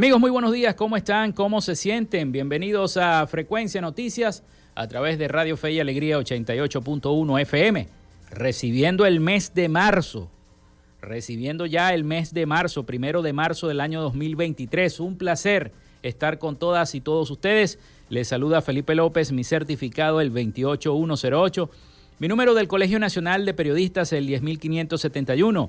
Amigos, muy buenos días, ¿cómo están? ¿Cómo se sienten? Bienvenidos a Frecuencia Noticias a través de Radio Fe y Alegría 88.1 FM, recibiendo el mes de marzo, recibiendo ya el mes de marzo, primero de marzo del año 2023. Un placer estar con todas y todos ustedes. Les saluda Felipe López, mi certificado el 28108, mi número del Colegio Nacional de Periodistas el 10571.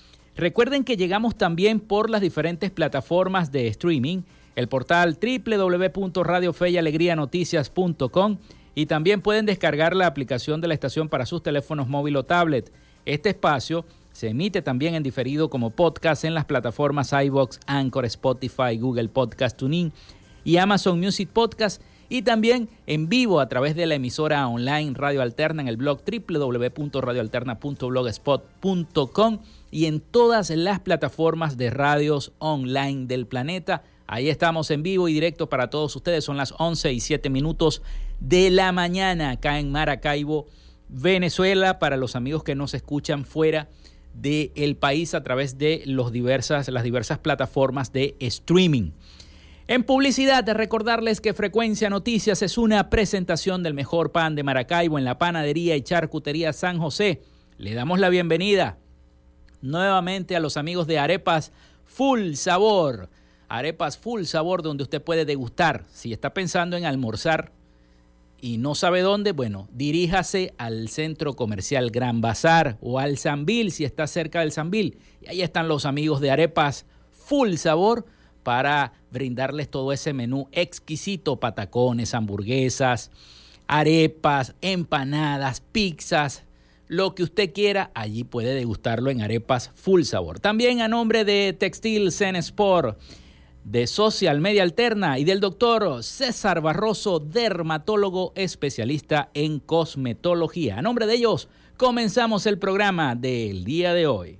Recuerden que llegamos también por las diferentes plataformas de streaming, el portal www.radiofeyalegrianoticias.com y también pueden descargar la aplicación de la estación para sus teléfonos móvil o tablet. Este espacio se emite también en diferido como podcast en las plataformas iBox, Anchor, Spotify, Google Podcast Tuning y Amazon Music Podcast y también en vivo a través de la emisora online Radio Alterna en el blog www.radioalterna.blogspot.com y en todas las plataformas de radios online del planeta. Ahí estamos en vivo y directo para todos ustedes. Son las 11 y 7 minutos de la mañana acá en Maracaibo, Venezuela, para los amigos que nos escuchan fuera del país a través de los diversas, las diversas plataformas de streaming. En publicidad, recordarles que Frecuencia Noticias es una presentación del mejor pan de Maracaibo en la panadería y charcutería San José. Le damos la bienvenida nuevamente a los amigos de Arepas Full Sabor. Arepas Full Sabor donde usted puede degustar. Si está pensando en almorzar y no sabe dónde, bueno, diríjase al centro comercial Gran Bazar o al Sambil si está cerca del Sambil. Y ahí están los amigos de Arepas Full Sabor para brindarles todo ese menú exquisito, patacones, hamburguesas, arepas, empanadas, pizzas, lo que usted quiera, allí puede degustarlo en arepas full sabor. También a nombre de Textil Zen Sport, de Social Media Alterna y del doctor César Barroso, dermatólogo especialista en cosmetología. A nombre de ellos, comenzamos el programa del día de hoy.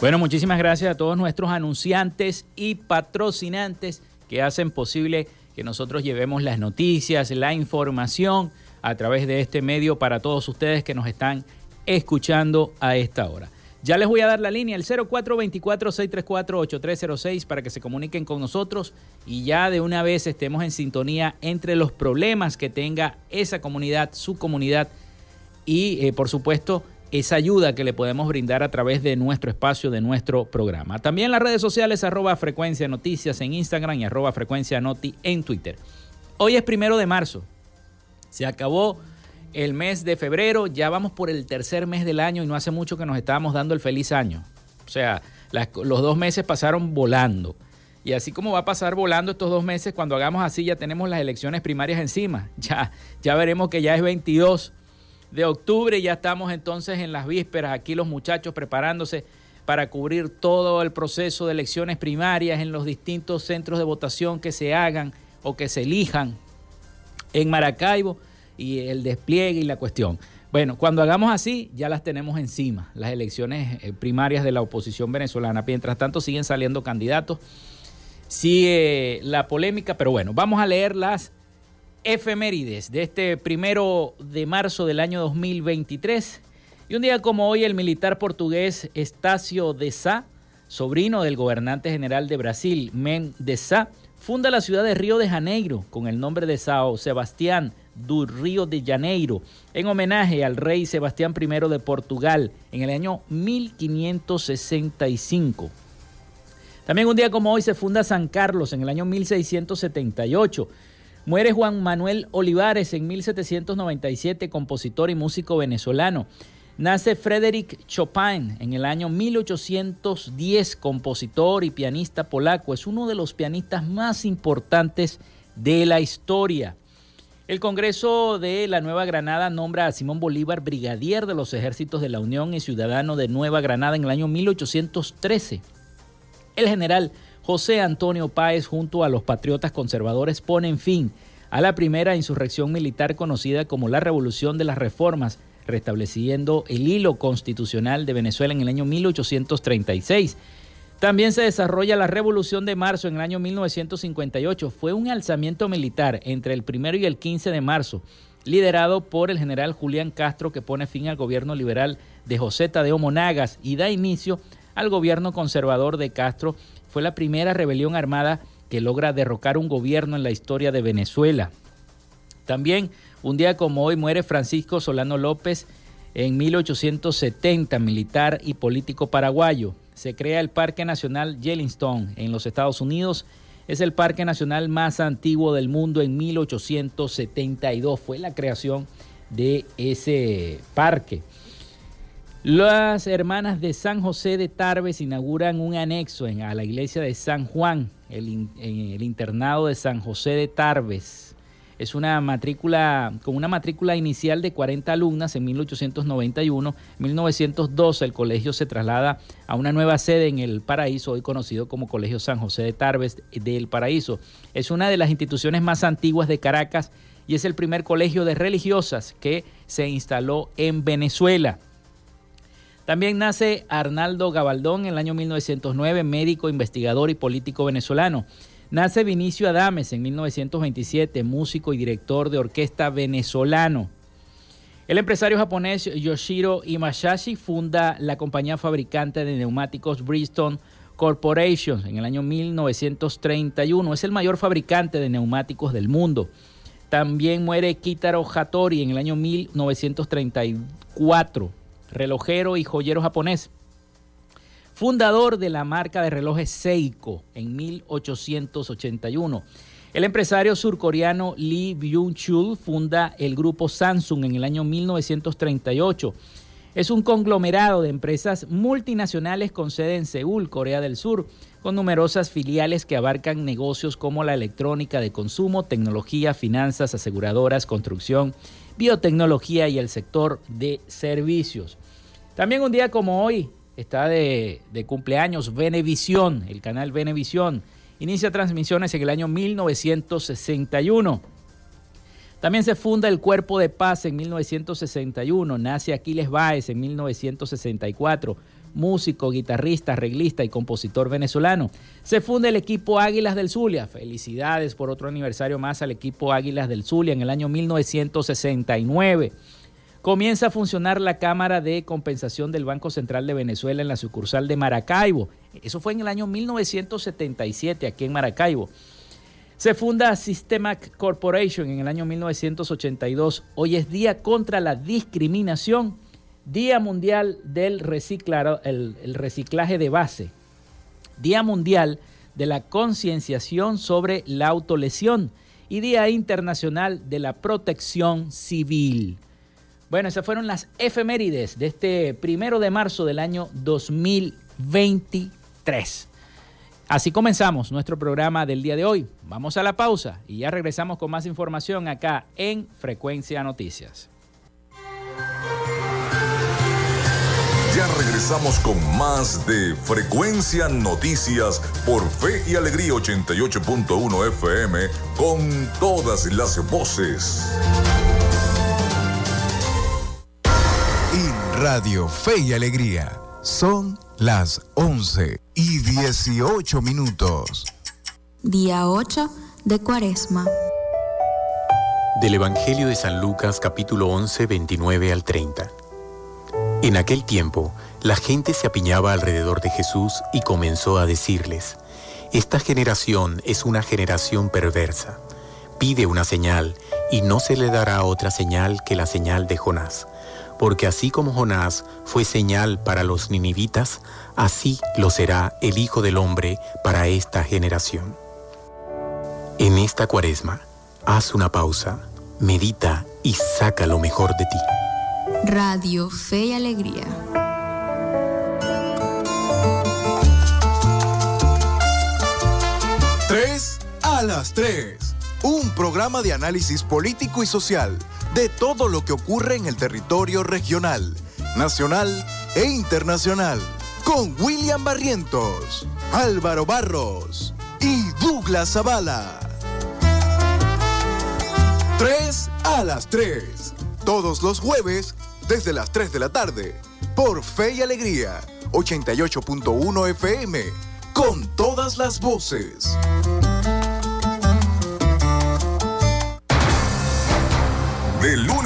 Bueno, muchísimas gracias a todos nuestros anunciantes y patrocinantes que hacen posible que nosotros llevemos las noticias, la información a través de este medio para todos ustedes que nos están escuchando a esta hora. Ya les voy a dar la línea, el 0424-634-8306, para que se comuniquen con nosotros y ya de una vez estemos en sintonía entre los problemas que tenga esa comunidad, su comunidad y, eh, por supuesto, esa ayuda que le podemos brindar a través de nuestro espacio, de nuestro programa. También las redes sociales arroba frecuencia noticias en Instagram y arroba frecuencia noti en Twitter. Hoy es primero de marzo. Se acabó el mes de febrero, ya vamos por el tercer mes del año y no hace mucho que nos estábamos dando el feliz año. O sea, los dos meses pasaron volando. Y así como va a pasar volando estos dos meses, cuando hagamos así ya tenemos las elecciones primarias encima. Ya, ya veremos que ya es 22 de octubre. Ya estamos entonces en las vísperas, aquí los muchachos preparándose para cubrir todo el proceso de elecciones primarias en los distintos centros de votación que se hagan o que se elijan en Maracaibo y el despliegue y la cuestión. Bueno, cuando hagamos así, ya las tenemos encima, las elecciones eh, primarias de la oposición venezolana. Mientras tanto, siguen saliendo candidatos. Sigue la polémica, pero bueno, vamos a leer las efemérides de este primero de marzo del año 2023. Y un día como hoy, el militar portugués Estácio de Sá, sobrino del gobernante general de Brasil, Men de Sá, funda la ciudad de Río de Janeiro con el nombre de Sao Sebastián do Río de Janeiro, en homenaje al rey Sebastián I de Portugal en el año 1565. También un día como hoy se funda San Carlos en el año 1678 Muere Juan Manuel Olivares en 1797, compositor y músico venezolano. Nace Frédéric Chopin en el año 1810, compositor y pianista polaco. Es uno de los pianistas más importantes de la historia. El Congreso de la Nueva Granada nombra a Simón Bolívar brigadier de los ejércitos de la Unión y ciudadano de Nueva Granada en el año 1813. El general José Antonio Páez junto a los patriotas conservadores ponen fin a la primera insurrección militar conocida como la Revolución de las Reformas, restableciendo el hilo constitucional de Venezuela en el año 1836. También se desarrolla la Revolución de Marzo en el año 1958. Fue un alzamiento militar entre el primero y el 15 de marzo, liderado por el general Julián Castro, que pone fin al gobierno liberal de José Tadeo Monagas y da inicio al gobierno conservador de Castro. Fue la primera rebelión armada que logra derrocar un gobierno en la historia de Venezuela. También, un día como hoy, muere Francisco Solano López en 1870, militar y político paraguayo se crea el Parque Nacional Yellowstone en los Estados Unidos. Es el parque nacional más antiguo del mundo en 1872. Fue la creación de ese parque. Las hermanas de San José de Tarbes inauguran un anexo a la iglesia de San Juan, el, en el internado de San José de Tarbes. Es una matrícula con una matrícula inicial de 40 alumnas en 1891. En 1912 el colegio se traslada a una nueva sede en el Paraíso, hoy conocido como Colegio San José de Tarbes del Paraíso. Es una de las instituciones más antiguas de Caracas y es el primer colegio de religiosas que se instaló en Venezuela. También nace Arnaldo Gabaldón en el año 1909, médico, investigador y político venezolano. Nace Vinicio Adames en 1927, músico y director de orquesta venezolano. El empresario japonés Yoshiro Imashashi funda la compañía fabricante de neumáticos Bridgestone Corporation en el año 1931. Es el mayor fabricante de neumáticos del mundo. También muere Kitaro Hattori en el año 1934, relojero y joyero japonés fundador de la marca de relojes Seiko en 1881. El empresario surcoreano Lee Byung-chul funda el grupo Samsung en el año 1938. Es un conglomerado de empresas multinacionales con sede en Seúl, Corea del Sur, con numerosas filiales que abarcan negocios como la electrónica de consumo, tecnología, finanzas, aseguradoras, construcción, biotecnología y el sector de servicios. También un día como hoy, está de, cumpleaños Venevisión, el canal Venevisión. Inicia transmisiones en el año 1961. También se funda el Cuerpo de Paz en 1961. Nace Aquiles Báez en 1964. Músico, guitarrista, arreglista y compositor venezolano. Se funda el equipo Águilas del Zulia. Felicidades por otro aniversario más al equipo Águilas del Zulia en el año 1969. Comienza a funcionar la Cámara de Compensación del Banco Central de Venezuela en la sucursal de Maracaibo. Eso fue en el año 1977 aquí en Maracaibo. Se funda Systemac Corporation en el año 1982. Hoy es Día contra la Discriminación, Día Mundial del el Reciclaje de Base, Día Mundial de la Concienciación sobre la Autolesión y Día Internacional de la Protección Civil. Bueno, esas fueron las efemérides de este primero de marzo del año 2023. Así comenzamos nuestro programa del día de hoy. Vamos a la pausa y ya regresamos con más información acá en Frecuencia Noticias. Ya regresamos con más de Frecuencia Noticias por Fe y Alegría 88.1 FM con todas las voces. Radio Fe y Alegría. Son las 11 y 18 minutos. Día 8 de Cuaresma. Del Evangelio de San Lucas capítulo 11, 29 al 30. En aquel tiempo, la gente se apiñaba alrededor de Jesús y comenzó a decirles, Esta generación es una generación perversa. Pide una señal y no se le dará otra señal que la señal de Jonás porque así como Jonás fue señal para los ninivitas, así lo será el Hijo del Hombre para esta generación. En esta cuaresma, haz una pausa, medita y saca lo mejor de ti. Radio Fe y Alegría. Tres a las tres. un programa de análisis político y social de todo lo que ocurre en el territorio regional, nacional e internacional, con William Barrientos, Álvaro Barros y Douglas Zavala. 3 a las 3, todos los jueves desde las 3 de la tarde, por Fe y Alegría, 88.1 FM, con todas las voces.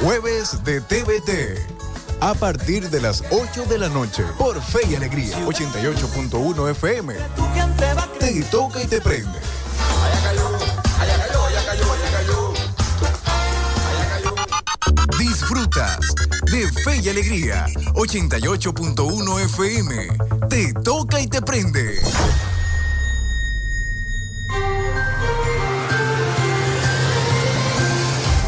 Jueves de TVT. A partir de las 8 de la noche por Fe y Alegría 88.1 FM. Te toca y te prende. Disfrutas de Fe y Alegría 88.1 FM. Te toca y te prende.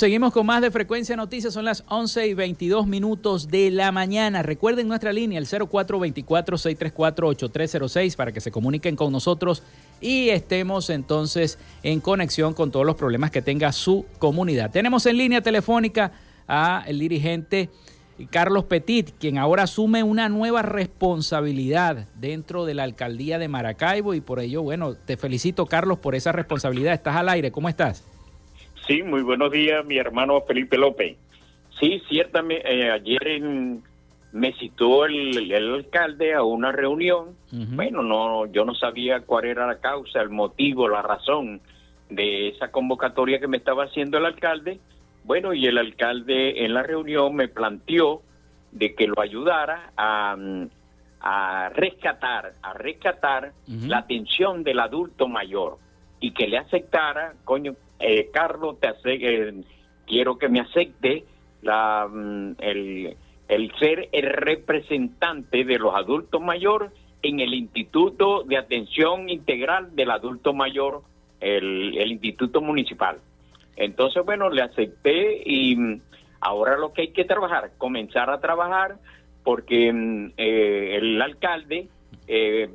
Seguimos con más de Frecuencia Noticias. Son las 11 y 22 minutos de la mañana. Recuerden nuestra línea, el 0424-634-8306, para que se comuniquen con nosotros y estemos entonces en conexión con todos los problemas que tenga su comunidad. Tenemos en línea telefónica a el dirigente Carlos Petit, quien ahora asume una nueva responsabilidad dentro de la alcaldía de Maracaibo y por ello, bueno, te felicito Carlos por esa responsabilidad. Estás al aire, ¿cómo estás? Sí, muy buenos días, mi hermano Felipe López. Sí, ciertamente, eh, ayer me citó el, alcalde a una reunión. Bueno, no, yo no sabía cuál era la causa, el motivo, la razón de esa convocatoria que me estaba haciendo el alcalde. Bueno, y el alcalde en la reunión me planteó de que lo ayudara a, a rescatar, a rescatar la atención del adulto mayor y que le aceptara, coño, eh, Carlos, te eh, quiero que me acepte la, mm, el, ser el representante de los adultos mayores en el Instituto de Atención Integral del Adulto Mayor, el, Instituto Municipal. Entonces, bueno, le acepté y mm, ahora lo que hay que trabajar, comenzar a trabajar, porque mm, eh, el alcalde eh,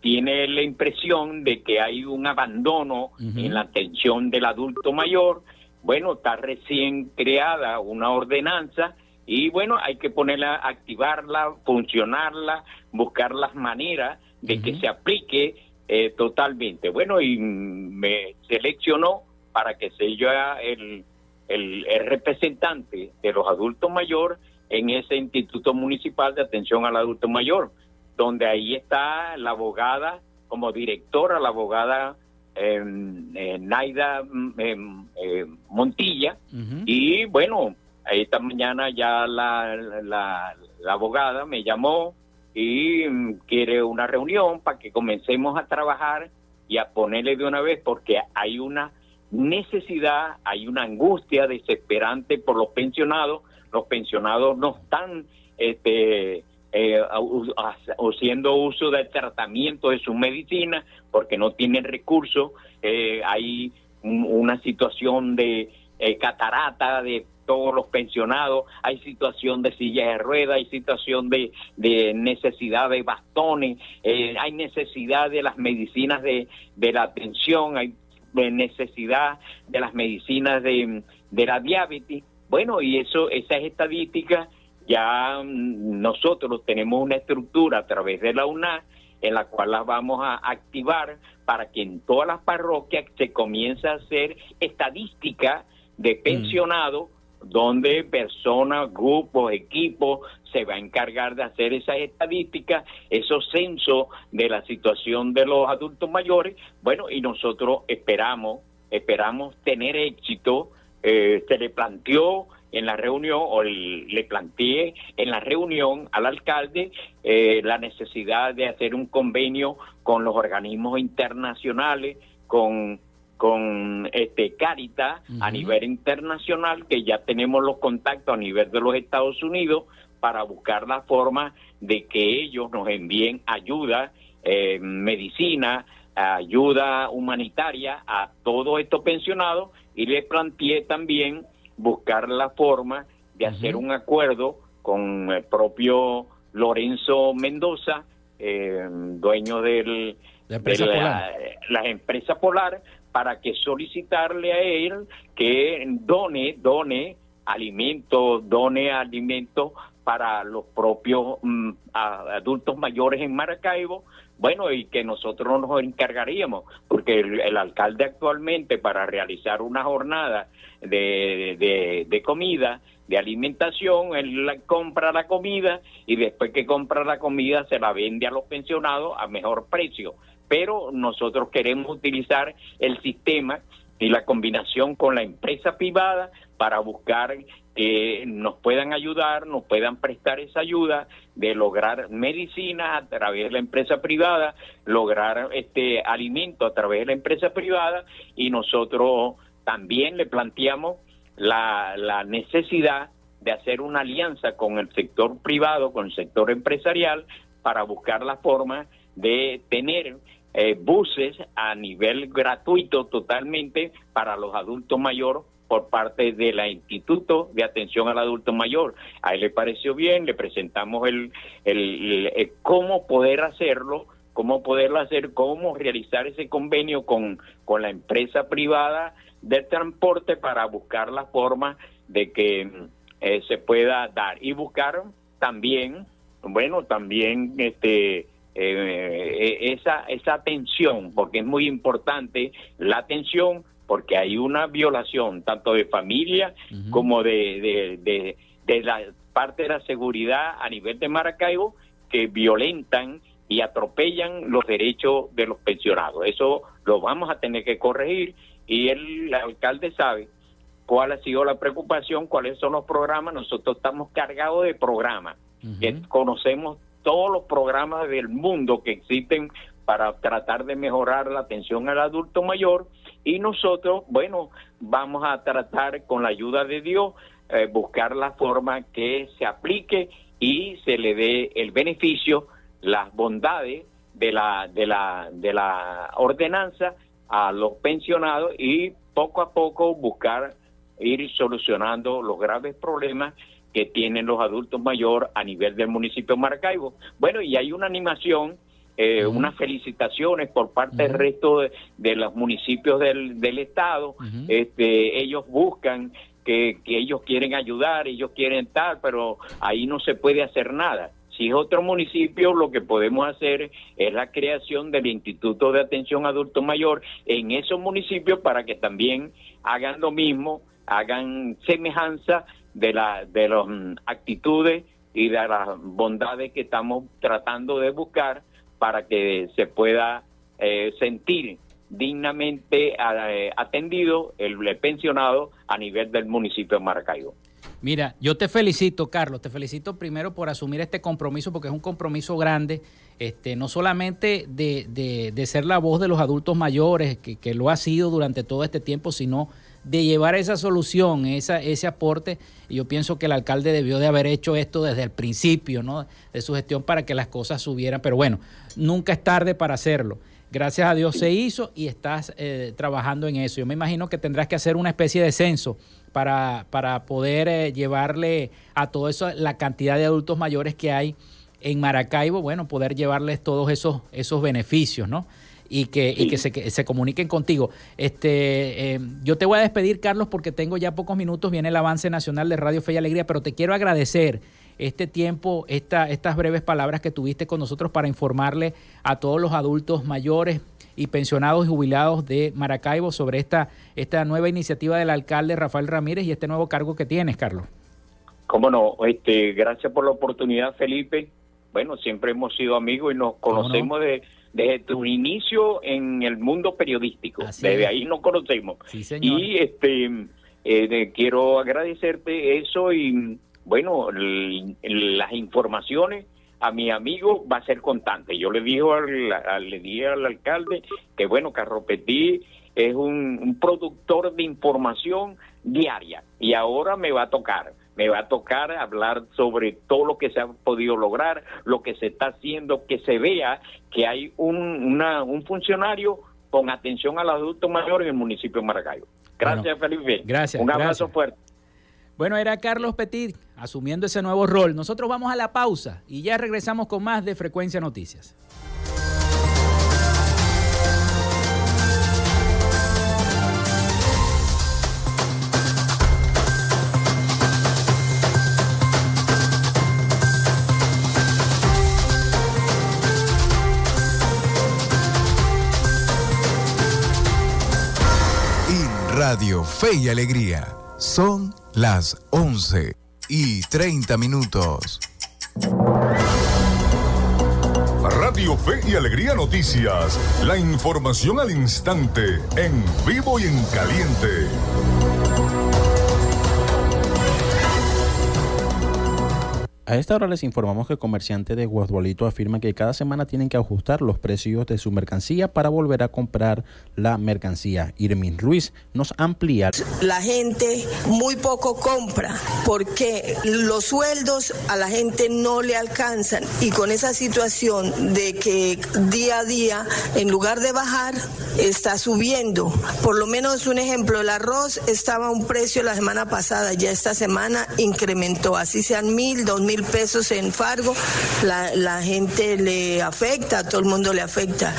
tiene la impresión de que hay un abandono en la atención del adulto mayor. Bueno, está recién creada una ordenanza y bueno, hay que ponerla, activarla, funcionarla, buscar las maneras de que se aplique eh, totalmente. Bueno, y me seleccionó para que sea el, el, el representante de los adultos mayores en ese Instituto Municipal de Atención al Adulto Mayor donde ahí está la abogada como directora, la abogada em, eh, Naida mm, em, eh, Montilla. Y bueno, esta mañana ya la, la, abogada me llamó y mm, quiere una reunión para que comencemos a trabajar y a ponerle de una vez porque hay una necesidad, hay una angustia desesperante por los pensionados. Los pensionados no están este, eh, haciendo uso del tratamiento de su medicina porque no tienen recursos, eh, hay una situación de eh, catarata de todos los pensionados, hay situación de sillas de ruedas, hay situación de, de necesidad de bastones, eh, hay necesidad de las medicinas de, de la atención, hay necesidad de las medicinas de, de la diabetes. Bueno, y eso, esas estadísticas ya nosotros tenemos una estructura a través de la UNA en la cual las vamos a activar para que en todas las parroquias se comience a hacer estadística de mm. pensionados donde personas, grupos, equipos se va a encargar de hacer esas estadísticas, esos censos de la situación de los adultos mayores. Bueno, y nosotros esperamos, esperamos tener éxito. Eh, se le planteó en la reunión, o le planteé en la reunión al alcalde eh, la necesidad de hacer un convenio con los organismos internacionales, con con este Caritas a nivel internacional, que ya tenemos los contactos a nivel de los Estados Unidos para buscar la forma de que ellos nos envíen ayuda, eh, medicina, ayuda humanitaria a todos estos pensionados. Y les planteé también buscar la forma de hacer un acuerdo con el propio Lorenzo Mendoza, eh, dueño del, de la, la, empresa Polar, para que solicitarle a él que done, done alimentos, done alimentos para los propios mm, adultos mayores en Maracaibo, bueno, y que nosotros nos encargaríamos, porque el, alcalde actualmente para realizar una jornada de, de, comida, de alimentación, él compra la comida y después que compra la comida se la vende a los pensionados a mejor precio. Pero nosotros queremos utilizar el sistema y la combinación con la empresa privada para buscar que nos puedan ayudar, nos puedan prestar esa ayuda de lograr medicina a través de la empresa privada, lograr este alimento a través de la empresa privada y nosotros también le planteamos la, la necesidad de hacer una alianza con el sector privado, con el sector empresarial, para buscar la forma de tener eh, buses a nivel gratuito totalmente para los adultos mayores por parte de la Instituto de Atención al Adulto Mayor. A él le pareció bien, le presentamos el, el, cómo poder hacerlo, cómo poderlo hacer, cómo realizar ese convenio con, con la empresa privada del transporte para buscar la forma de que eh, se pueda dar. Y buscar también, bueno, también este eh, esa, esa atención, porque es muy importante la atención, porque hay una violación tanto de familia como de, de, de, la parte de la seguridad a nivel de Maracaibo que violentan y atropellan los derechos de los pensionados. Eso lo vamos a tener que corregir y el alcalde sabe cuál ha sido la preocupación, cuáles son los programas. Nosotros estamos cargados de programas, que conocemos todos los programas del mundo que existen para tratar de mejorar la atención al adulto mayor y nosotros, bueno, vamos a tratar con la ayuda de Dios eh, buscar la forma que se aplique y se le dé el beneficio, las bondades de la de la de la ordenanza a los pensionados y poco a poco buscar ir solucionando los graves problemas que tienen los adultos mayores a nivel del municipio de Maracaibo. Bueno, y hay una animación, eh, unas felicitaciones por parte del resto de, los municipios del, del estado. este, ellos buscan que, que ellos quieren ayudar, ellos quieren estar, pero ahí no se puede hacer nada. Si es otro municipio, lo que podemos hacer es la creación del Instituto de Atención Adulto Mayor en esos municipios para que también hagan lo mismo, hagan semejanza de, la, de las actitudes y de las bondades que estamos tratando de buscar para que se pueda eh, sentir dignamente eh, atendido el, pensionado a nivel del municipio de Maracaibo. Mira, yo te felicito, Carlos, te felicito primero por asumir este compromiso, porque es un compromiso grande, este, no solamente de, de, ser la voz de los adultos mayores, que, que, lo ha sido durante todo este tiempo, sino de llevar esa solución, esa, ese aporte. Y yo pienso que el alcalde debió de haber hecho esto desde el principio ¿no? de su gestión para que las cosas subieran. Pero bueno, nunca es tarde para hacerlo. Gracias a Dios se hizo y estás eh, trabajando en eso. Yo me imagino que tendrás que hacer una especie de censo para, para poder eh, llevarle a todo eso la cantidad de adultos mayores que hay en Maracaibo, bueno, poder llevarles todos esos, esos beneficios, ¿no? Y que, y que, se, se, comuniquen contigo. Este, eh, yo te voy a despedir, Carlos, porque tengo ya pocos minutos, viene el avance nacional de Radio Fe y Alegría, pero te quiero agradecer este tiempo, esta, estas breves palabras que tuviste con nosotros para informarle a todos los adultos mayores y pensionados y jubilados de Maracaibo sobre esta, esta nueva iniciativa del alcalde Rafael Ramírez y este nuevo cargo que tienes, Carlos. Cómo no, este, gracias por la oportunidad, Felipe. Bueno, siempre hemos sido amigos y nos conocemos de, desde tu inicio en el mundo periodístico. desde ahí nos conocemos. Y este, eh, quiero agradecerte eso y bueno, las informaciones a mi amigo va a ser constante. Yo le dije al, le dije al alcalde que bueno, Carropetí es un, productor de información diaria y ahora me va a tocar, me va a tocar hablar sobre todo lo que se ha podido lograr, lo que se está haciendo, que se vea que hay un, un funcionario con atención a los adultos mayores en el municipio de Maracaibo. Gracias, Felipe. Gracias. Un abrazo fuerte. Bueno, era Carlos Petit asumiendo ese nuevo rol. Nosotros vamos a la pausa y ya regresamos con más de Frecuencia Noticias. Radio Fe y Alegría. Son las 11 y 30 minutos. Radio Fe y Alegría Noticias. La información al instante, en vivo y en caliente. A esta hora les informamos que el comerciante de Guasdualito afirma que cada semana tienen que ajustar los precios de su mercancía para volver a comprar la mercancía. Irmin Ruiz nos amplía. La gente muy poco compra porque los sueldos a la gente no le alcanzan y con esa situación de que día a día, en lugar de bajar, está subiendo. Por lo menos un ejemplo, el arroz estaba a un precio la semana pasada, ya esta semana incrementó, así sean mil, dos mil pesos en Fargo, la, gente le afecta, a todo el mundo le afecta.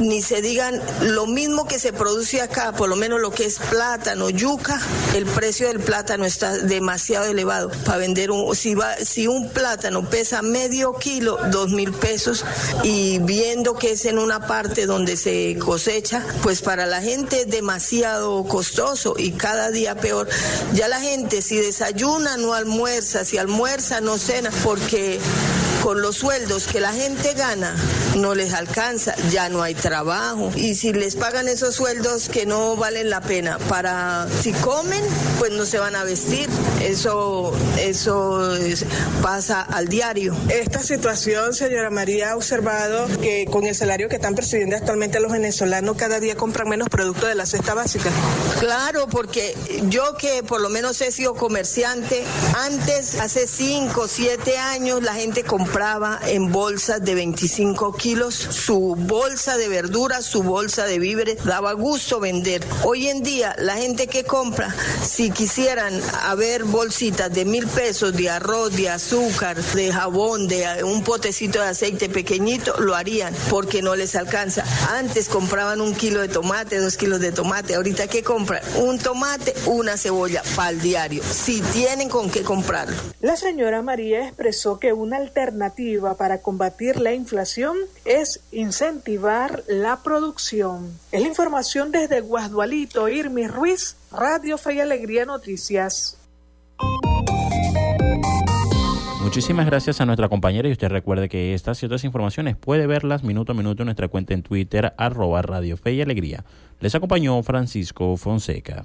Ni se digan lo mismo que se produce acá, por lo menos lo que es plátano, yuca, el precio del plátano está demasiado elevado. Para vender un, si, va, si un plátano pesa medio kilo, dos mil pesos, y viendo que es en una parte donde se cosecha, pues para la gente es demasiado costoso y cada día peor. Ya la gente si desayuna no almuerza, si almuerza no porque con los sueldos que la gente gana no les alcanza, ya no hay trabajo y si les pagan esos sueldos que no valen la pena para si comen pues no se van a vestir, eso eso pasa al diario. Esta situación, señora María, ha observado que con el salario que están percibiendo actualmente los venezolanos cada día compran menos productos de la cesta básica. Claro, porque yo que por lo menos he sido comerciante, antes hace cinco, siete años la gente compraba en bolsas de 25 kilos su bolsa de verduras, su bolsa de víveres, daba gusto vender. Hoy en día la gente que compra, si quisieran haber bolsitas de mil pesos de arroz, de azúcar, de jabón, de un potecito de aceite pequeñito, lo harían porque no les alcanza. Antes compraban un kilo de tomate, dos kilos de tomate. Ahorita ¿qué compran? Un tomate, una cebolla para el diario. Si tienen con qué comprarlo. La señora María expresó que una alternativa para combatir la inflación es incentivar la producción. Es la información desde Guasdualito, Irmi Ruiz, Radio Fe y Alegría Noticias. Muchísimas gracias a nuestra compañera y usted recuerde que estas y otras informaciones puede verlas minuto a minuto en nuestra cuenta en Twitter arroba Radio Fe y Alegría. Les acompañó Francisco Fonseca.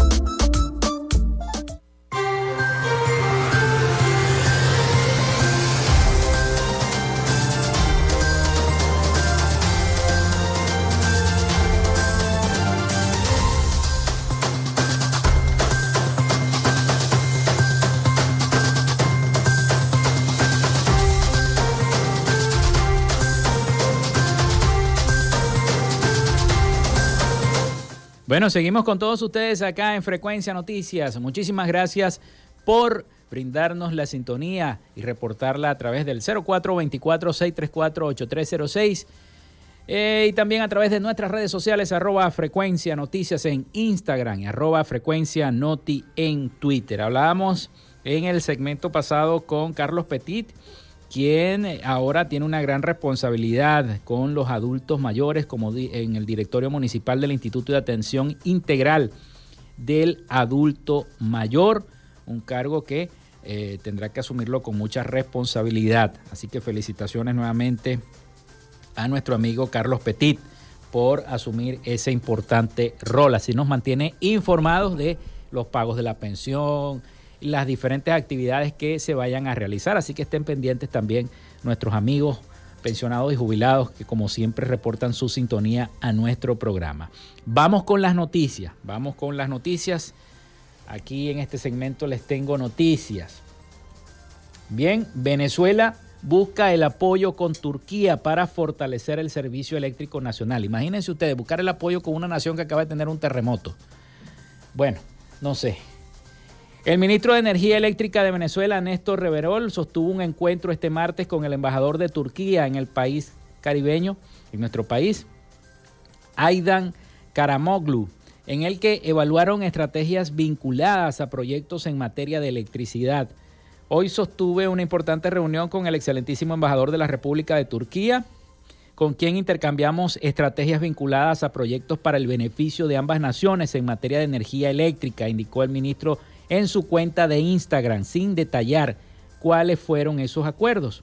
Bueno, seguimos con todos ustedes acá en Frecuencia Noticias. Muchísimas gracias por brindarnos la sintonía y reportarla a través del 0424-634-8306 eh, y también a través de nuestras redes sociales arroba Frecuencia Noticias en Instagram y arroba Frecuencia Noti en Twitter. Hablábamos en el segmento pasado con Carlos Petit quien ahora tiene una gran responsabilidad con los adultos mayores como en el directorio municipal del Instituto de Atención Integral del Adulto Mayor, un cargo que eh, tendrá que asumirlo con mucha responsabilidad. Así que felicitaciones nuevamente a nuestro amigo Carlos Petit por asumir ese importante rol. Así nos mantiene informados de los pagos de la pensión, las diferentes actividades que se vayan a realizar. Así que estén pendientes también nuestros amigos pensionados y jubilados que como siempre reportan su sintonía a nuestro programa. Vamos con las noticias, vamos con las noticias. Aquí en este segmento les tengo noticias. Bien, Venezuela busca el apoyo con Turquía para fortalecer el servicio eléctrico nacional. Imagínense ustedes, buscar el apoyo con una nación que acaba de tener un terremoto. Bueno, no sé, el ministro de Energía Eléctrica de Venezuela, Néstor Reverol, sostuvo un encuentro este martes con el embajador de Turquía en el país caribeño, en nuestro país, Aidan Karamoglu, en el que evaluaron estrategias vinculadas a proyectos en materia de electricidad, Hoy sostuve una importante reunión con el excelentísimo embajador de la República de Turquía, con quien intercambiamos estrategias vinculadas a proyectos para el beneficio de ambas naciones en materia de energía eléctrica, indicó el ministro en su cuenta de Instagram, sin detallar cuáles fueron esos acuerdos.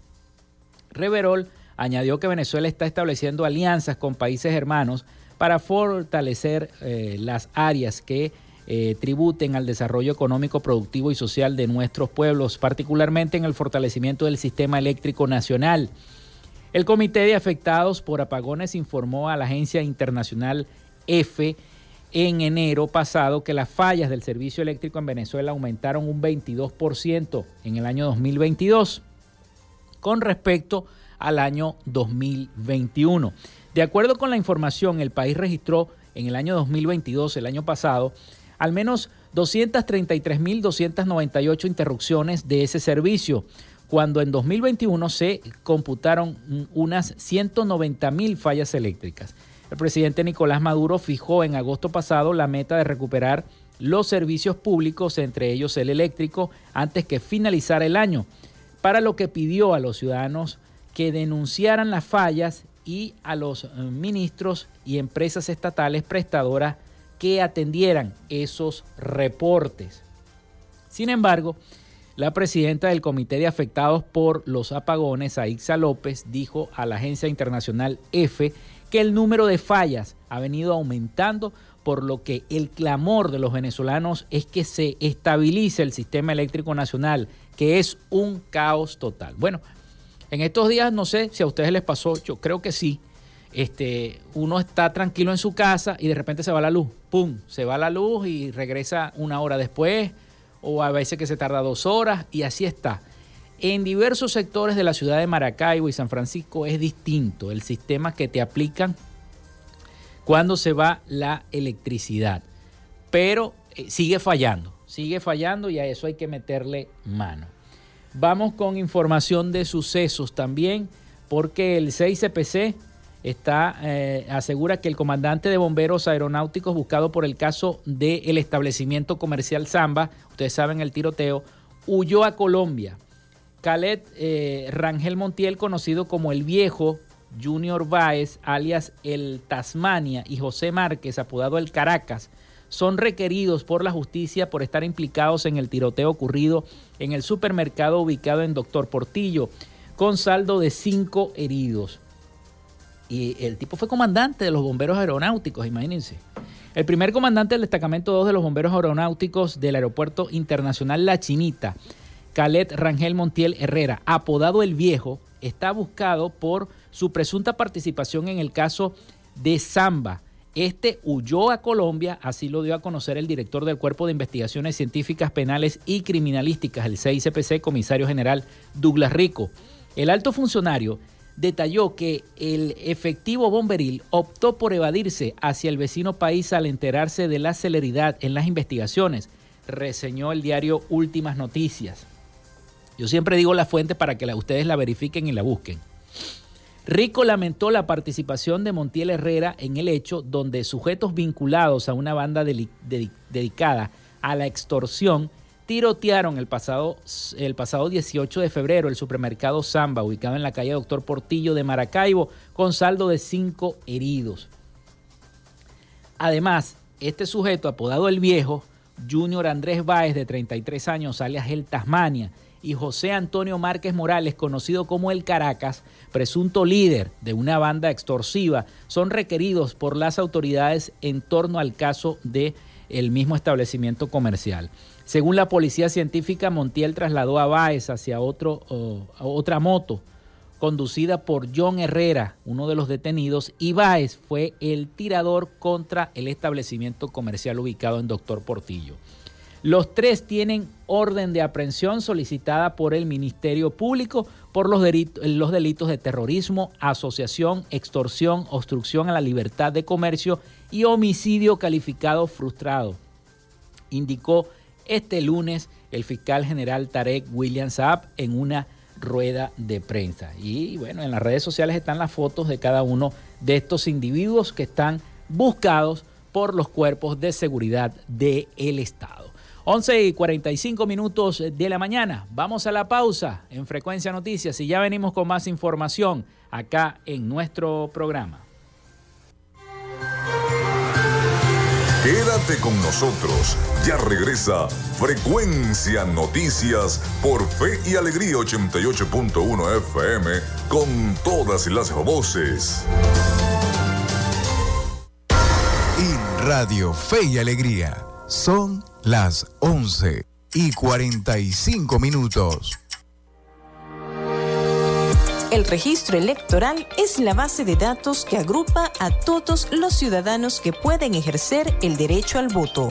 Reverol añadió que Venezuela está estableciendo alianzas con países hermanos para fortalecer eh, las áreas que eh, tributen al desarrollo económico, productivo y social de nuestros pueblos, particularmente en el fortalecimiento del sistema eléctrico nacional. El Comité de Afectados por Apagones informó a la agencia internacional EFE en enero pasado que las fallas del servicio eléctrico en Venezuela aumentaron un 22% en el año 2022 con respecto al año 2021. De acuerdo con la información, el país registró en el año 2022, el año pasado, al menos 233.298 interrupciones de ese servicio, cuando en 2021 se computaron unas 190.000 fallas eléctricas. El presidente Nicolás Maduro fijó en agosto pasado la meta de recuperar los servicios públicos, entre ellos el eléctrico, antes que finalizar el año, para lo que pidió a los ciudadanos que denunciaran las fallas y a los eh, ministros y empresas estatales prestadoras que atendieran esos reportes. Sin embargo, la presidenta del Comité de Afectados por los Apagones, Aixa López, dijo a la agencia internacional EFE que el número de fallas ha venido aumentando, por lo que el clamor de los venezolanos es que se estabilice el sistema eléctrico nacional, que es un caos total. Bueno, en estos días no sé si a ustedes les pasó, yo creo que sí, este, uno está tranquilo en su casa y de repente se va la luz, ¡pum! Se va la luz y regresa una hora después, o a veces que se tarda dos horas, y así está. En diversos sectores de la ciudad de Maracaibo y San Francisco es distinto el sistema que te aplican cuando se va la electricidad, pero eh, sigue fallando, sigue fallando y a eso hay que meterle mano. Vamos con información de sucesos también, porque el 6CPC está, eh, asegura que el comandante de bomberos aeronáuticos buscado por el caso del establecimiento comercial Zamba, ustedes saben el tiroteo, huyó a Colombia. Khaled eh, Rangel Montiel, conocido como el viejo Junior Baez, alias el Tasmania, y José Márquez, apodado el Caracas, son requeridos por la justicia por estar implicados en el tiroteo ocurrido en el supermercado ubicado en Doctor Portillo, con saldo de cinco heridos. Y el tipo fue comandante de los bomberos aeronáuticos, imagínense. El primer comandante del destacamento 2 de los bomberos aeronáuticos del Aeropuerto Internacional La Chinita, Khaled Rangel Montiel Herrera, apodado El Viejo, está buscado por su presunta participación en el caso de Zamba. Este huyó a Colombia, así lo dio a conocer el director del Cuerpo de Investigaciones Científicas Penales y Criminalísticas, el CICPC, comisario general Douglas Rico. El alto funcionario detalló que el efectivo bomberil optó por evadirse hacia el vecino país al enterarse de la celeridad en las investigaciones, reseñó el diario Últimas Noticias. Yo siempre digo la fuente para que ustedes la verifiquen y la busquen. Rico lamentó la participación de Montiel Herrera en el hecho donde sujetos vinculados a una banda dedicada a la extorsión tirotearon el pasado, el pasado 18 de febrero el supermercado Samba, ubicado en la calle Doctor Portillo de Maracaibo, con saldo de cinco heridos. Además, este sujeto, apodado El Viejo, Junior Andrés Báez, de 33 años, alias El Tasmania, y José Antonio Márquez Morales, conocido como El Caracas, presunto líder de una banda extorsiva, son requeridos por las autoridades en torno al caso de el mismo establecimiento comercial. Según la policía científica, Montiel trasladó a Báez hacia otro, otra moto conducida por John Herrera, uno de los detenidos, y Báez fue el tirador contra el establecimiento comercial ubicado en Doctor Portillo. Los tres tienen orden de aprehensión solicitada por el Ministerio Público por los, delitos de terrorismo, asociación, extorsión, obstrucción a la libertad de comercio y homicidio calificado frustrado, indicó este lunes el fiscal general Tarek William Saab en una rueda de prensa. Y bueno, en las redes sociales están las fotos de cada uno de estos individuos que están buscados por los cuerpos de seguridad del Estado. 11 y 45 minutos de la mañana. Vamos a la pausa en Frecuencia Noticias y ya venimos con más información acá en nuestro programa. Quédate con nosotros. Ya regresa Frecuencia Noticias por Fe y Alegría 88.1 FM con todas las voces. Y Radio Fe y Alegría son las 11 y 45 minutos. El registro electoral es la base de datos que agrupa a todos los ciudadanos que pueden ejercer el derecho al voto.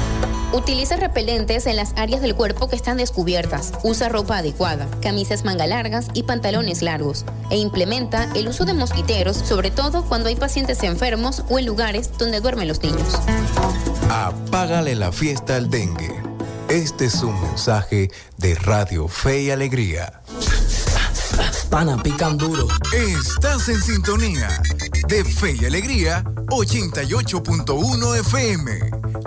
Utiliza repelentes en las áreas del cuerpo que están descubiertas. Usa ropa adecuada, camisas manga largas y pantalones largos. E implementa el uso de mosquiteros, sobre todo cuando hay pacientes enfermos o en lugares donde duermen los niños. Apágale la fiesta al dengue. Este es un mensaje de Radio Fe y Alegría. Pana, pican duro. Estás en sintonía de Fe y Alegría 88.1 FM.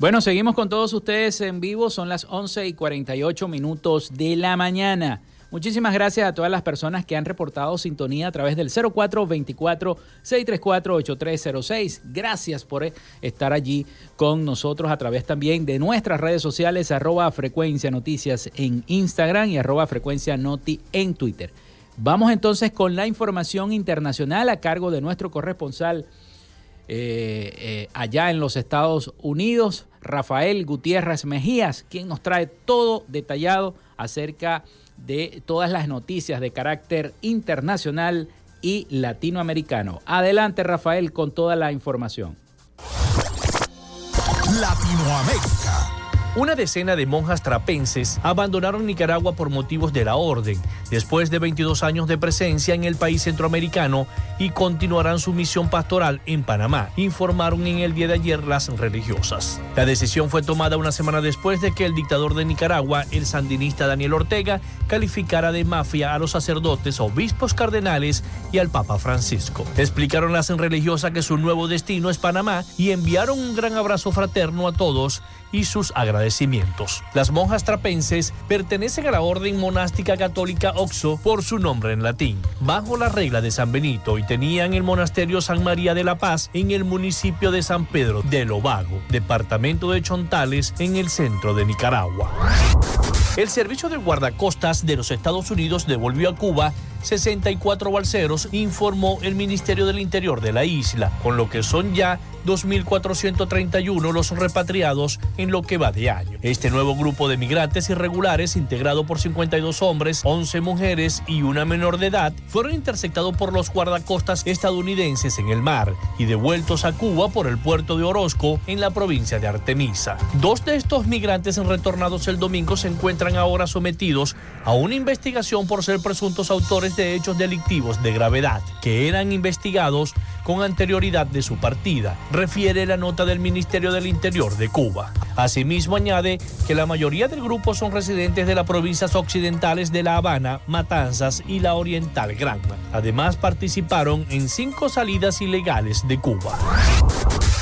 Bueno, seguimos con todos ustedes en vivo. Son las 11 y 48 minutos de la mañana. Muchísimas gracias a todas las personas que han reportado sintonía a través del 0424-634-8306. Gracias por estar allí con nosotros a través también de nuestras redes sociales, arroba frecuencia noticias en Instagram y arroba frecuencia noti en Twitter. Vamos entonces con la información internacional a cargo de nuestro corresponsal eh, eh, allá en los Estados Unidos, Rafael Gutiérrez Mejías, quien nos trae todo detallado acerca de todas las noticias de carácter internacional y latinoamericano. Adelante, Rafael, con toda la información. Latinoamérica. Una decena de monjas trapenses abandonaron Nicaragua por motivos de la orden, después de 22 años de presencia en el país centroamericano y continuarán su misión pastoral en Panamá, informaron en el día de ayer las religiosas. La decisión fue tomada una semana después de que el dictador de Nicaragua, el sandinista Daniel Ortega, calificara de mafia a los sacerdotes, obispos cardenales y al Papa Francisco. Explicaron las religiosas que su nuevo destino es Panamá y enviaron un gran abrazo fraterno a todos y sus agradecimientos. Las monjas trapenses pertenecen a la orden monástica católica Oxo por su nombre en latín, bajo la regla de San Benito y tenían el monasterio San María de la Paz en el municipio de San Pedro de Lobago, departamento de Chontales en el centro de Nicaragua. El servicio de guardacostas de los Estados Unidos devolvió a Cuba 64 balseros, informó el Ministerio del Interior de la isla, con lo que son ya 2.431 los repatriados en lo que va de año. Este nuevo grupo de migrantes irregulares, integrado por 52 hombres, 11 mujeres y una menor de edad, fueron interceptados por los guardacostas estadounidenses en el mar y devueltos a Cuba por el puerto de Orozco en la provincia de Artemisa. Dos de estos migrantes retornados el domingo se encuentran ahora sometidos a una investigación por ser presuntos autores de hechos delictivos de gravedad que eran investigados con anterioridad de su partida, refiere la nota del Ministerio del Interior de Cuba. Asimismo añade que la mayoría del grupo son residentes de las provincias occidentales de La Habana, Matanzas y la Oriental Granma. Además participaron en cinco salidas ilegales de Cuba.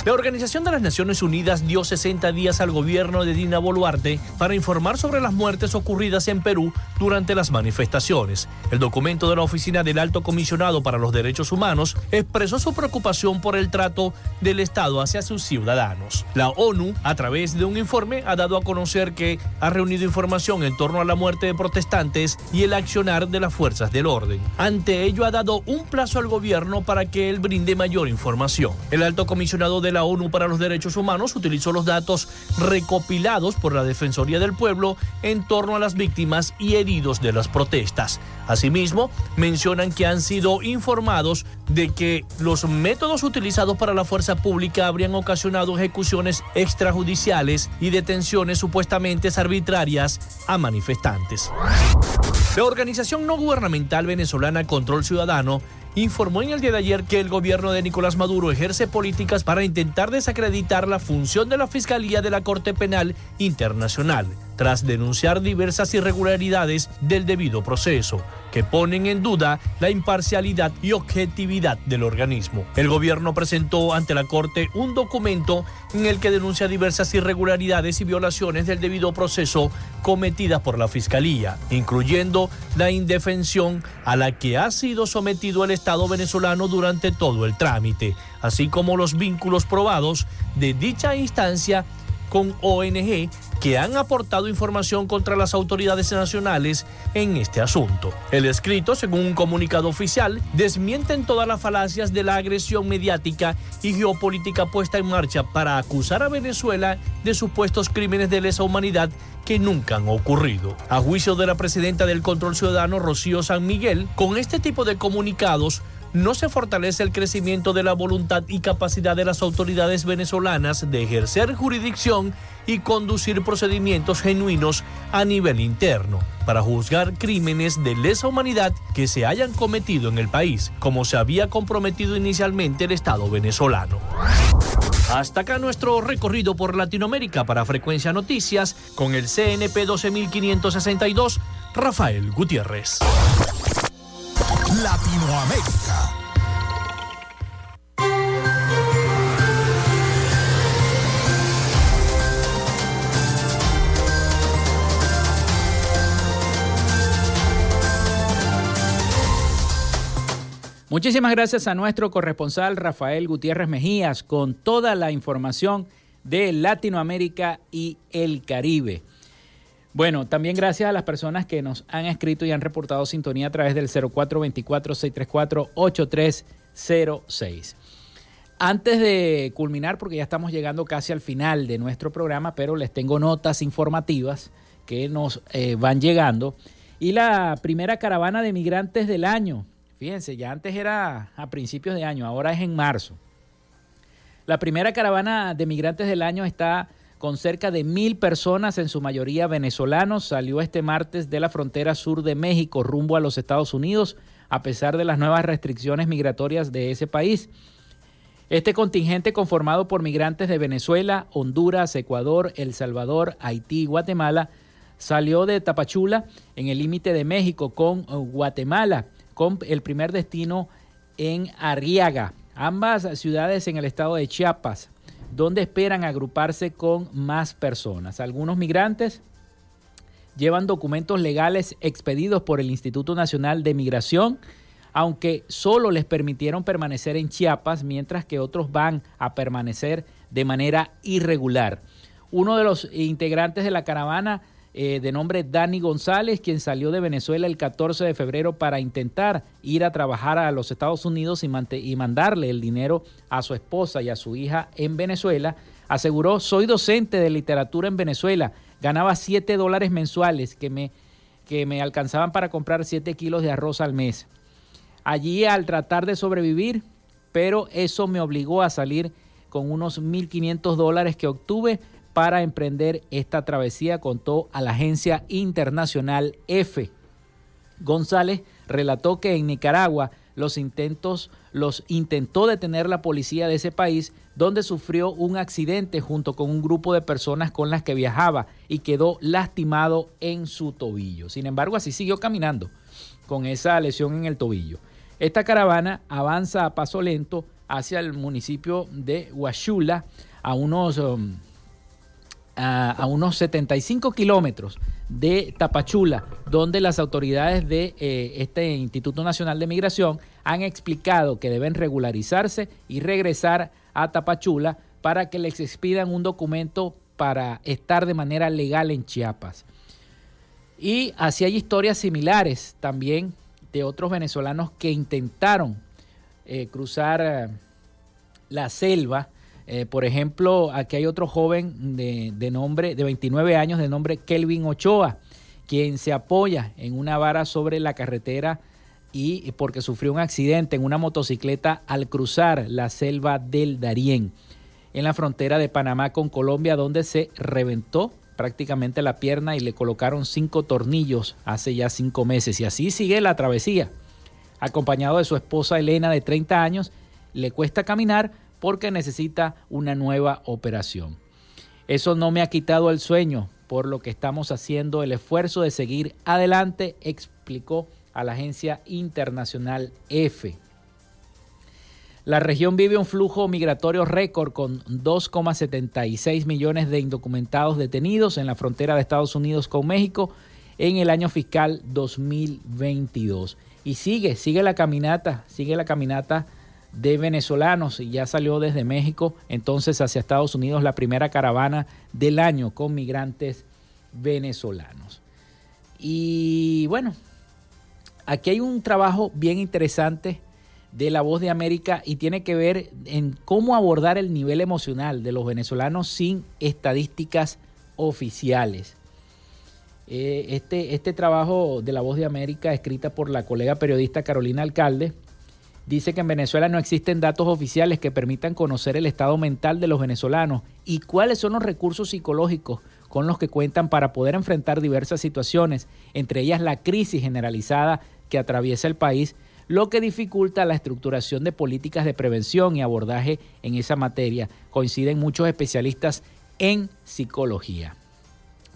La Organización de las Naciones Unidas dio 60 días al gobierno de Dina Boluarte para informar sobre las muertes ocurridas en Perú durante las manifestaciones. El documento de la Oficina del Alto Comisionado para los Derechos Humanos expresó su preocupación por el trato del Estado hacia sus ciudadanos. La ONU, a través de un informe, ha dado a conocer que ha reunido información en torno a la muerte de protestantes y el accionar de las fuerzas del orden. Ante ello, ha dado un plazo al gobierno para que él brinde mayor información. El Alto Comisionado de la ONU para los Derechos Humanos utilizó los datos recopilados por la Defensoría del Pueblo en torno a las víctimas y heridos de las protestas. Asimismo, mencionan que han sido informados de que los métodos utilizados para la fuerza pública habrían ocasionado ejecuciones extrajudiciales y detenciones supuestamente arbitrarias a manifestantes. La organización no gubernamental venezolana Control Ciudadano informó en el día de ayer que el gobierno de Nicolás Maduro ejerce políticas para intentar desacreditar la función de la Fiscalía de la Corte Penal Internacional, tras denunciar diversas irregularidades del debido proceso, que ponen en duda la imparcialidad y objetividad del organismo. El gobierno presentó ante la Corte un documento en el que denuncia diversas irregularidades y violaciones del debido proceso cometidas por la Fiscalía, incluyendo la indefensión a la que ha sido sometido el Estado venezolano durante todo el trámite, así como los vínculos probados de dicha instancia con ONG que han aportado información contra las autoridades nacionales en este asunto. El escrito, según un comunicado oficial, desmiente en todas las falacias de la agresión mediática y geopolítica puesta en marcha para acusar a Venezuela de supuestos crímenes de lesa humanidad que nunca han ocurrido. A juicio de la presidenta del Control Ciudadano, Rocío San Miguel, con este tipo de comunicados, no se fortalece el crecimiento de la voluntad y capacidad de las autoridades venezolanas de ejercer jurisdicción y conducir procedimientos genuinos a nivel interno para juzgar crímenes de lesa humanidad que se hayan cometido en el país, como se había comprometido inicialmente el Estado venezolano. Hasta acá nuestro recorrido por Latinoamérica para Frecuencia Noticias con el CNP 12562, Rafael Gutiérrez. Latinoamérica. Muchísimas gracias a nuestro corresponsal Rafael Gutiérrez Mejías con toda la información de Latinoamérica y el Caribe. Bueno, también gracias a las personas que nos han escrito y han reportado sintonía a través del 0424-634-8306. Antes de culminar, porque ya estamos llegando casi al final de nuestro programa, pero les tengo notas informativas que nos eh, van llegando. Y la primera caravana de migrantes del año, fíjense, ya antes era a principios de año, ahora es en marzo. La primera caravana de migrantes del año está con cerca de mil personas, en su mayoría venezolanos, salió este martes de la frontera sur de México rumbo a los Estados Unidos, a pesar de las nuevas restricciones migratorias de ese país. Este contingente, conformado por migrantes de Venezuela, Honduras, Ecuador, El Salvador, Haití y Guatemala, salió de Tapachula, en el límite de México con Guatemala, con el primer destino en Arriaga, ambas ciudades en el estado de Chiapas donde esperan agruparse con más personas. Algunos migrantes llevan documentos legales expedidos por el Instituto Nacional de Migración, aunque solo les permitieron permanecer en Chiapas, mientras que otros van a permanecer de manera irregular. Uno de los integrantes de la caravana eh, de nombre Dani González, quien salió de Venezuela el 14 de febrero para intentar ir a trabajar a los Estados Unidos y, mandarle el dinero a su esposa y a su hija en Venezuela, aseguró, soy docente de literatura en Venezuela, ganaba 7 dólares mensuales que me, que me alcanzaban para comprar 7 kilos de arroz al mes. Allí al tratar de sobrevivir, pero eso me obligó a salir con unos 1.500 dólares que obtuve para emprender esta travesía, contó a la agencia internacional EFE. González relató que en Nicaragua los intentos los intentó detener la policía de ese país, donde sufrió un accidente junto con un grupo de personas con las que viajaba y quedó lastimado en su tobillo. Sin embargo, así siguió caminando con esa lesión en el tobillo. Esta caravana avanza a paso lento hacia el municipio de Huachula, a unos um, a, unos 75 kilómetros de Tapachula, donde las autoridades de eh, este Instituto Nacional de Migración han explicado que deben regularizarse y regresar a Tapachula para que les expidan un documento para estar de manera legal en Chiapas. Y así hay historias similares también de otros venezolanos que intentaron eh, cruzar eh, la selva eh, por ejemplo, aquí hay otro joven de, nombre, de 29 años, de nombre Kelvin Ochoa, quien se apoya en una vara sobre la carretera y porque sufrió un accidente en una motocicleta al cruzar la selva del Darién, en la frontera de Panamá con Colombia, donde se reventó prácticamente la pierna y le colocaron cinco tornillos hace ya cinco meses. Y así sigue la travesía. Acompañado de su esposa Elena de 30 años, le cuesta caminar, porque necesita una nueva operación. Eso no me ha quitado el sueño, por lo que estamos haciendo el esfuerzo de seguir adelante, explicó a la agencia internacional EFE. La región vive un flujo migratorio récord con 2,76 millones de indocumentados detenidos en la frontera de Estados Unidos con México en el año fiscal 2022. Y sigue, sigue la caminata, sigue la caminata de venezolanos y ya salió desde México entonces hacia Estados Unidos la primera caravana del año con migrantes venezolanos. Y bueno, aquí hay un trabajo bien interesante de la voz de América y tiene que ver en cómo abordar el nivel emocional de los venezolanos sin estadísticas oficiales. Eh, este, este trabajo de la voz de América, escrita por la colega periodista Carolina Alcalde, dice que en Venezuela no existen datos oficiales que permitan conocer el estado mental de los venezolanos y cuáles son los recursos psicológicos con los que cuentan para poder enfrentar diversas situaciones, entre ellas la crisis generalizada que atraviesa el país, lo que dificulta la estructuración de políticas de prevención y abordaje en esa materia. Coinciden muchos especialistas en psicología.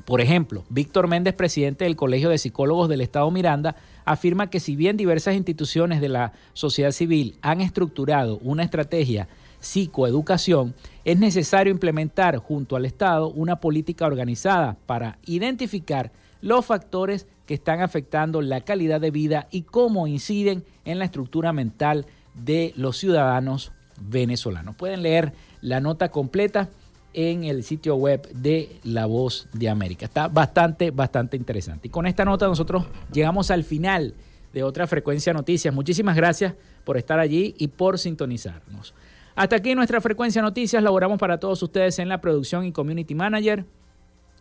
Por ejemplo, Víctor Méndez, presidente del Colegio de Psicólogos del Estado Miranda, afirma que si bien diversas instituciones de la sociedad civil han estructurado una estrategia psicoeducación, es necesario implementar junto al Estado una política organizada para identificar los factores que están afectando la calidad de vida y cómo inciden en la estructura mental de los ciudadanos venezolanos. Pueden leer la nota completa en el sitio web de La Voz de América. Está bastante, bastante interesante. Y con esta nota nosotros llegamos al final de otra frecuencia noticias. Muchísimas gracias por estar allí y por sintonizarnos. Hasta aquí nuestra frecuencia noticias. Laboramos para todos ustedes en la producción y community manager.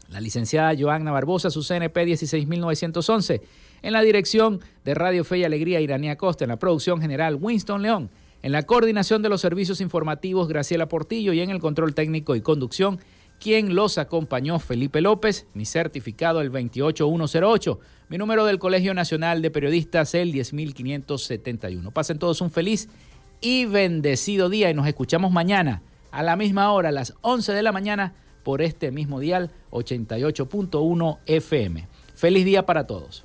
La licenciada Joanna Barbosa, su CNP 16911. En la dirección de Radio Fe y Alegría, Iranía Costa. En la producción general, Winston León. En la coordinación de los servicios informativos, Graciela Portillo y en el control técnico y conducción, quien los acompañó, Felipe López, mi certificado el 28108, mi número del Colegio Nacional de Periodistas el 10571. Pasen todos un feliz y bendecido día y nos escuchamos mañana a la misma hora, las 11 de la mañana, por este mismo dial 88.1 FM. Feliz día para todos.